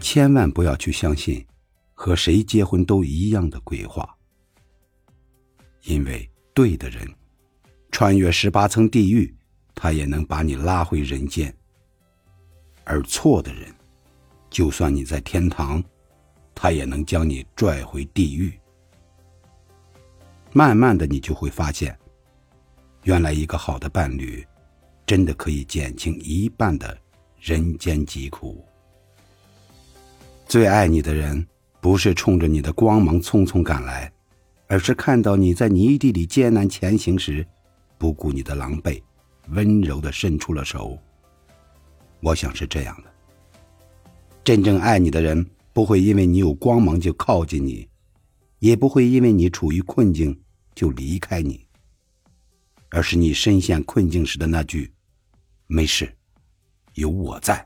千万不要去相信和谁结婚都一样的鬼话，因为对的人，穿越十八层地狱，他也能把你拉回人间；而错的人，就算你在天堂，他也能将你拽回地狱。慢慢的，你就会发现，原来一个好的伴侣，真的可以减轻一半的人间疾苦。最爱你的人，不是冲着你的光芒匆匆赶来，而是看到你在泥地里艰难前行时，不顾你的狼狈，温柔的伸出了手。我想是这样的。真正爱你的人，不会因为你有光芒就靠近你。也不会因为你处于困境就离开你，而是你深陷困境时的那句“没事，有我在”。